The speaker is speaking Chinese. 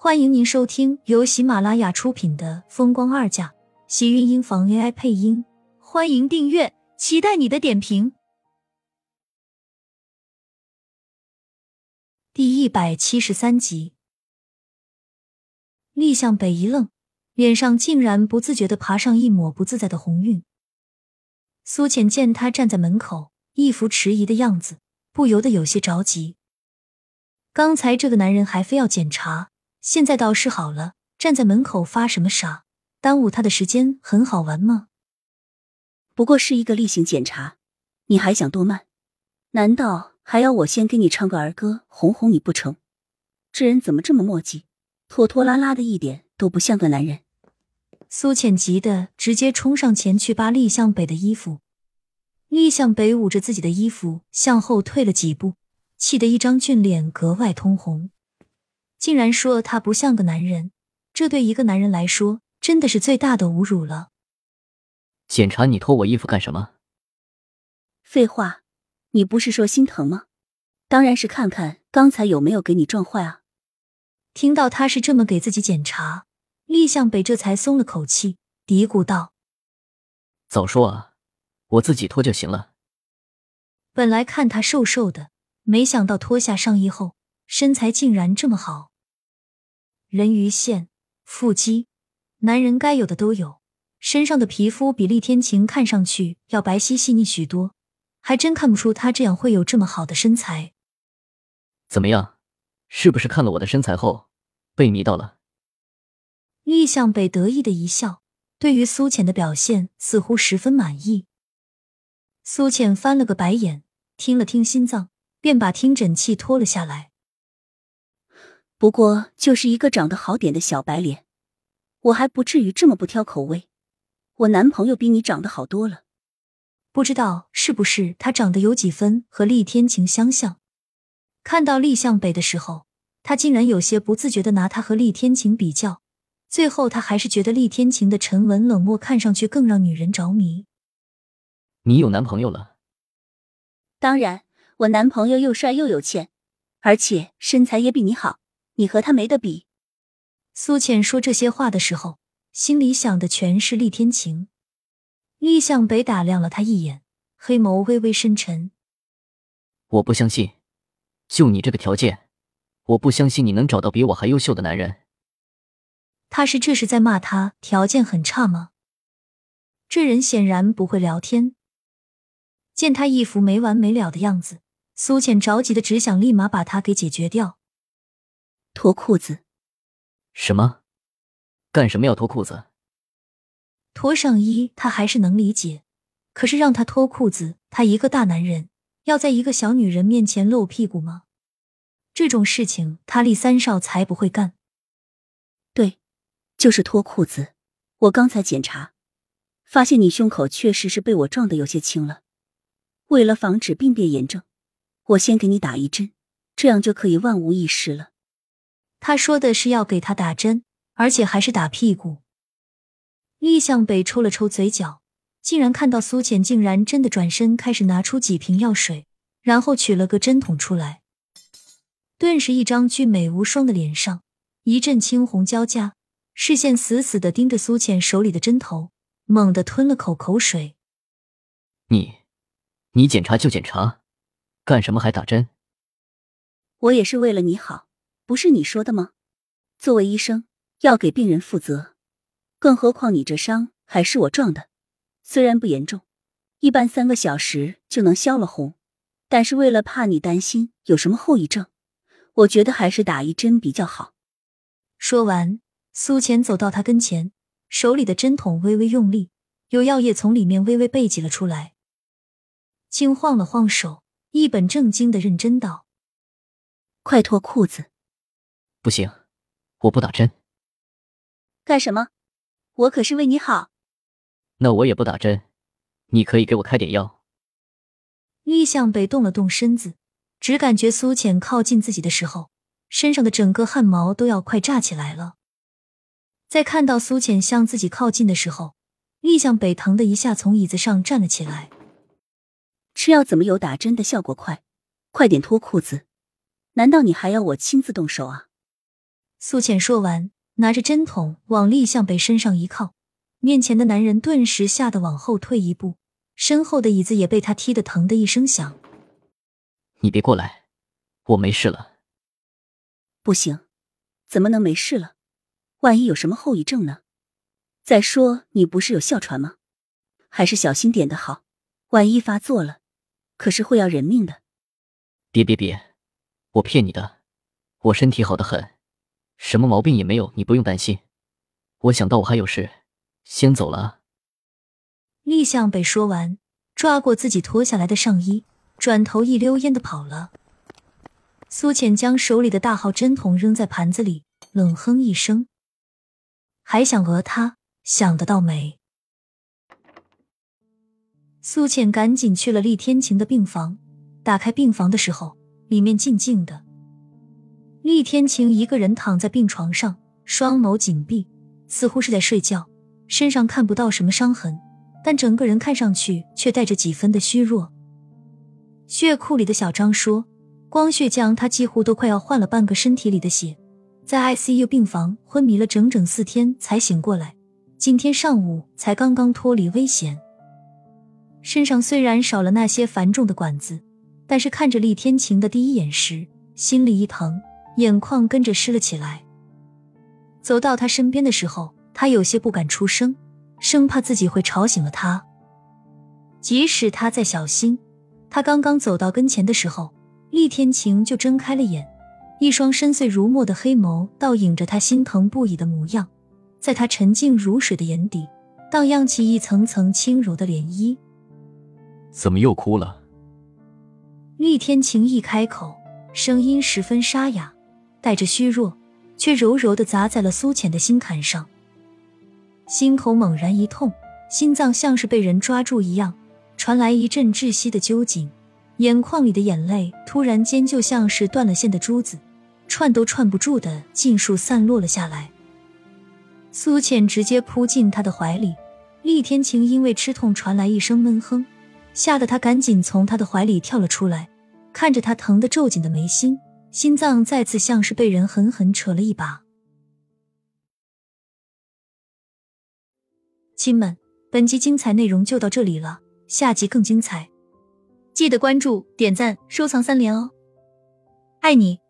欢迎您收听由喜马拉雅出品的《风光二嫁》，喜运音房 AI 配音。欢迎订阅，期待你的点评。第一百七十三集，厉向北一愣，脸上竟然不自觉的爬上一抹不自在的红晕。苏浅见他站在门口，一副迟疑的样子，不由得有些着急。刚才这个男人还非要检查。现在倒是好了，站在门口发什么傻？耽误他的时间很好玩吗？不过是一个例行检查，你还想多慢？难道还要我先给你唱个儿歌哄哄你不成？这人怎么这么磨叽，拖拖拉拉的，一点都不像个男人。苏浅急的直接冲上前去扒厉向北的衣服，厉向北捂着自己的衣服向后退了几步，气得一张俊脸格外通红。竟然说他不像个男人，这对一个男人来说真的是最大的侮辱了。检查你脱我衣服干什么？废话，你不是说心疼吗？当然是看看刚才有没有给你撞坏啊！听到他是这么给自己检查，厉向北这才松了口气，嘀咕道：“早说啊，我自己脱就行了。”本来看他瘦瘦的，没想到脱下上衣后。身材竟然这么好，人鱼线、腹肌，男人该有的都有。身上的皮肤比厉天晴看上去要白皙细腻许多，还真看不出他这样会有这么好的身材。怎么样，是不是看了我的身材后被迷到了？厉向北得意的一笑，对于苏浅的表现似乎十分满意。苏浅翻了个白眼，听了听心脏，便把听诊器脱了下来。不过就是一个长得好点的小白脸，我还不至于这么不挑口味。我男朋友比你长得好多了，不知道是不是他长得有几分和厉天晴相像。看到厉向北的时候，他竟然有些不自觉的拿他和厉天晴比较，最后他还是觉得厉天晴的沉稳冷漠看上去更让女人着迷。你有男朋友了？当然，我男朋友又帅又有钱，而且身材也比你好。你和他没得比。苏浅说这些话的时候，心里想的全是厉天晴。厉向北打量了他一眼，黑眸微微深沉。我不相信，就你这个条件，我不相信你能找到比我还优秀的男人。他是这是在骂他条件很差吗？这人显然不会聊天。见他一副没完没了的样子，苏浅着急的只想立马把他给解决掉。脱裤子？什么？干什么要脱裤子？脱上衣他还是能理解，可是让他脱裤子，他一个大男人要在一个小女人面前露屁股吗？这种事情他厉三少才不会干。对，就是脱裤子。我刚才检查，发现你胸口确实是被我撞的有些轻了。为了防止病变炎症，我先给你打一针，这样就可以万无一失了。他说的是要给他打针，而且还是打屁股。厉向北抽了抽嘴角，竟然看到苏浅竟然真的转身开始拿出几瓶药水，然后取了个针筒出来，顿时一张俊美无双的脸上一阵青红交加，视线死死的盯着苏浅手里的针头，猛地吞了口口水。你，你检查就检查，干什么还打针？我也是为了你好。不是你说的吗？作为医生，要给病人负责。更何况你这伤还是我撞的，虽然不严重，一般三个小时就能消了红。但是为了怕你担心有什么后遗症，我觉得还是打一针比较好。说完，苏浅走到他跟前，手里的针筒微微用力，有药液从里面微微背挤了出来。轻晃了晃手，一本正经的认真道：“快脱裤子。”不行，我不打针。干什么？我可是为你好。那我也不打针，你可以给我开点药。厉向北动了动身子，只感觉苏浅靠近自己的时候，身上的整个汗毛都要快炸起来了。在看到苏浅向自己靠近的时候，厉向北疼的一下从椅子上站了起来。吃药怎么有打针的效果快？快点脱裤子！难道你还要我亲自动手啊？苏浅说完，拿着针筒往厉向北身上一靠，面前的男人顿时吓得往后退一步，身后的椅子也被他踢得疼的一声响。你别过来，我没事了。不行，怎么能没事了？万一有什么后遗症呢？再说你不是有哮喘吗？还是小心点的好，万一发作了，可是会要人命的。别别别，我骗你的，我身体好的很，什么毛病也没有，你不用担心。我想到我还有事，先走了。厉向北说完，抓过自己脱下来的上衣，转头一溜烟的跑了。苏浅将手里的大号针筒扔在盘子里，冷哼一声：“还想讹他？想得到没？”苏浅赶紧去了厉天晴的病房。打开病房的时候，里面静静的。厉天晴一个人躺在病床上，双眸紧闭，似乎是在睡觉。身上看不到什么伤痕，但整个人看上去却带着几分的虚弱。血库里的小张说：“光血将他几乎都快要换了半个身体里的血，在 ICU 病房昏迷了整整四天才醒过来，今天上午才刚刚脱离危险。身上虽然少了那些繁重的管子。”但是看着厉天晴的第一眼时，心里一疼，眼眶跟着湿了起来。走到他身边的时候，他有些不敢出声，生怕自己会吵醒了他。即使他再小心，他刚刚走到跟前的时候，厉天晴就睁开了眼，一双深邃如墨的黑眸倒映着他心疼不已的模样，在他沉静如水的眼底，荡漾起一层层轻柔的涟漪。怎么又哭了？厉天晴一开口，声音十分沙哑，带着虚弱，却柔柔的砸在了苏浅的心坎上。心口猛然一痛，心脏像是被人抓住一样，传来一阵窒息的揪紧，眼眶里的眼泪突然间就像是断了线的珠子，串都串不住的尽数散落了下来。苏浅直接扑进他的怀里，厉天晴因为吃痛传来一声闷哼。吓得他赶紧从他的怀里跳了出来，看着他疼得皱紧的眉心，心脏再次像是被人狠狠扯了一把。亲们，本集精彩内容就到这里了，下集更精彩，记得关注、点赞、收藏三连哦！爱你。